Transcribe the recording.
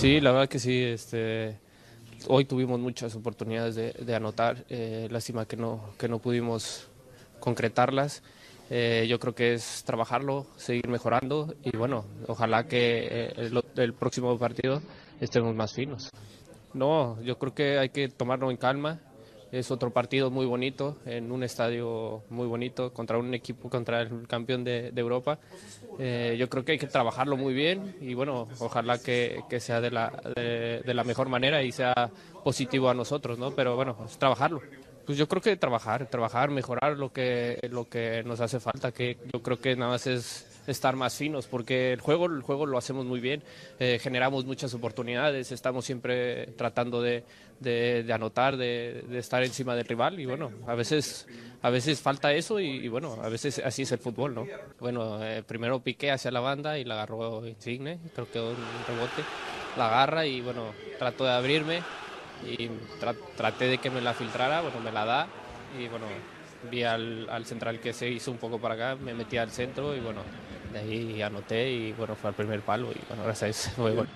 Sí, la verdad que sí. Este, hoy tuvimos muchas oportunidades de, anotar. Eh, lástima que no, que no pudimos concretarlas. Eh, yo creo que es trabajarlo, seguir mejorando y bueno, ojalá que eh, el, el, próximo partido estemos más finos. No, yo creo que hay que tomarlo en calma. Es otro partido muy bonito, en un estadio muy bonito, contra un equipo, contra el campeón de, Europa. Eh, yo creo que hay que trabajarlo muy bien y bueno, ojalá que, que sea de la, de, de, la mejor manera y sea positivo a nosotros, ¿no? Pero bueno, es trabajarlo. Pues yo creo que trabajar, trabajar, mejorar lo que, lo que nos hace falta, que yo creo que nada más es estar más finos, porque el juego, el juego lo hacemos muy bien, eh, generamos muchas oportunidades, estamos siempre tratando de, de, anotar, de, de, estar encima del rival y bueno, a veces, a veces falta eso y, bueno, a veces así es el fútbol, ¿no? Bueno, eh, primero piqué hacia la banda y la agarró Insigne, creo que un rebote, la agarra y bueno, trato de abrirme y traté de que me la filtrara, bueno, me la da y bueno, vi al, al, central que se hizo un poco para acá, me metí al centro y bueno, de ahí anoté y bueno, fue al primer palo y bueno, gracias a eso fue gol.